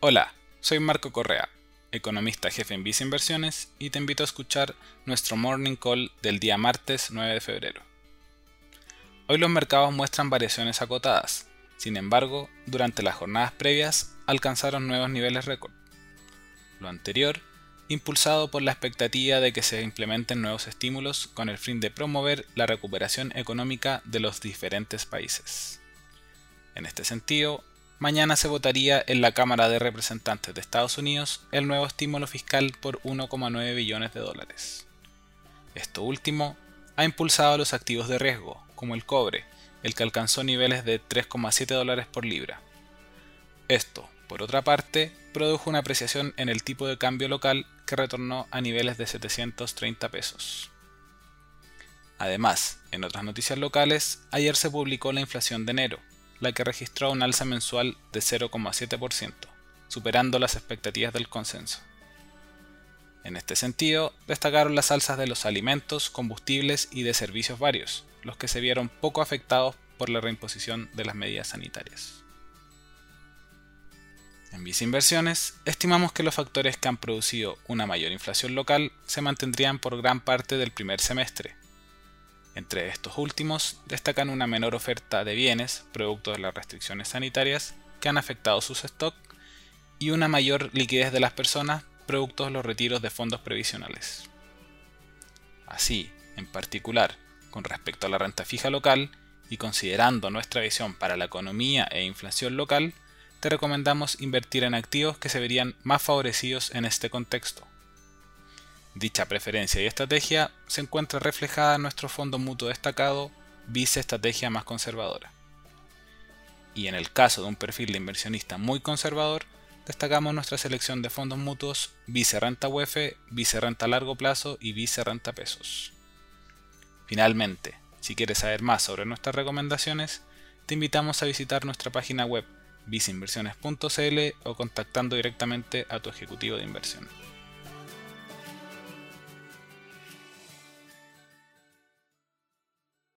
Hola, soy Marco Correa, economista jefe en Vice Inversiones y te invito a escuchar nuestro Morning Call del día martes 9 de febrero. Hoy los mercados muestran variaciones acotadas, sin embargo, durante las jornadas previas alcanzaron nuevos niveles récord. Lo anterior, impulsado por la expectativa de que se implementen nuevos estímulos con el fin de promover la recuperación económica de los diferentes países. En este sentido, mañana se votaría en la Cámara de Representantes de Estados Unidos el nuevo estímulo fiscal por 1,9 billones de dólares. Esto último ha impulsado los activos de riesgo, como el cobre, el que alcanzó niveles de 3,7 dólares por libra. Esto, por otra parte, produjo una apreciación en el tipo de cambio local que retornó a niveles de 730 pesos. Además, en otras noticias locales, ayer se publicó la inflación de enero, la que registró un alza mensual de 0,7%, superando las expectativas del consenso. En este sentido, destacaron las alzas de los alimentos, combustibles y de servicios varios, los que se vieron poco afectados por la reimposición de las medidas sanitarias. En Visa Inversiones, estimamos que los factores que han producido una mayor inflación local se mantendrían por gran parte del primer semestre, entre estos últimos destacan una menor oferta de bienes, producto de las restricciones sanitarias que han afectado sus stocks, y una mayor liquidez de las personas, producto de los retiros de fondos previsionales. Así, en particular, con respecto a la renta fija local, y considerando nuestra visión para la economía e inflación local, te recomendamos invertir en activos que se verían más favorecidos en este contexto. Dicha preferencia y estrategia se encuentra reflejada en nuestro fondo mutuo destacado Vice Estrategia Más Conservadora. Y en el caso de un perfil de inversionista muy conservador, destacamos nuestra selección de fondos mutuos Vice Renta UEF, Vice Renta Largo Plazo y Vice Renta Pesos. Finalmente, si quieres saber más sobre nuestras recomendaciones, te invitamos a visitar nuestra página web viceinversiones.cl o contactando directamente a tu ejecutivo de inversión.